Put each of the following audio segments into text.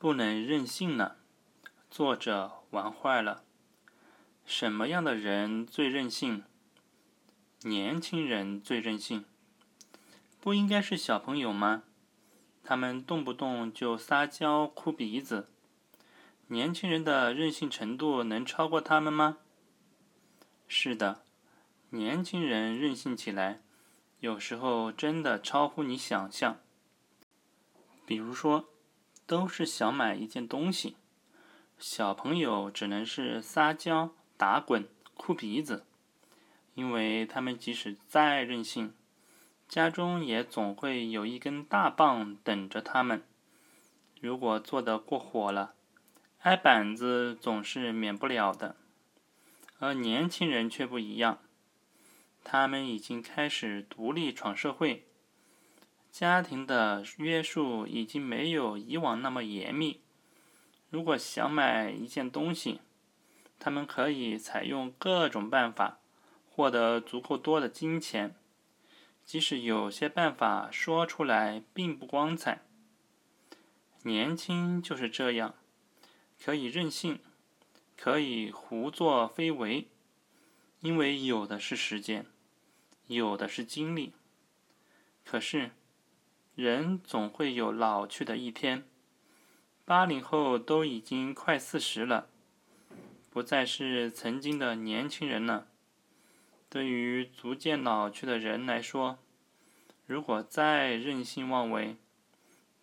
不能任性呢？作者玩坏了。什么样的人最任性？年轻人最任性。不应该是小朋友吗？他们动不动就撒娇、哭鼻子。年轻人的任性程度能超过他们吗？是的，年轻人任性起来，有时候真的超乎你想象。比如说。都是想买一件东西，小朋友只能是撒娇、打滚、哭鼻子，因为他们即使再任性，家中也总会有一根大棒等着他们。如果做得过火了，挨板子总是免不了的。而年轻人却不一样，他们已经开始独立闯社会。家庭的约束已经没有以往那么严密。如果想买一件东西，他们可以采用各种办法获得足够多的金钱，即使有些办法说出来并不光彩。年轻就是这样，可以任性，可以胡作非为，因为有的是时间，有的是精力。可是。人总会有老去的一天。八零后都已经快四十了，不再是曾经的年轻人了。对于逐渐老去的人来说，如果再任性妄为，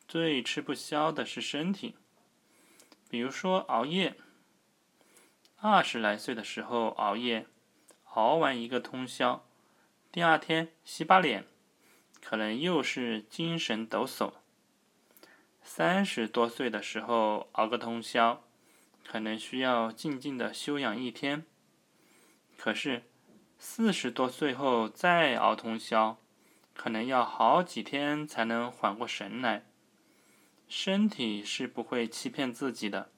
最吃不消的是身体。比如说熬夜。二十来岁的时候熬夜，熬完一个通宵，第二天洗把脸。可能又是精神抖擞。三十多岁的时候熬个通宵，可能需要静静的休养一天。可是四十多岁后再熬通宵，可能要好几天才能缓过神来。身体是不会欺骗自己的。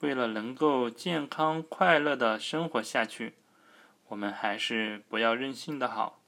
为了能够健康快乐的生活下去，我们还是不要任性的好。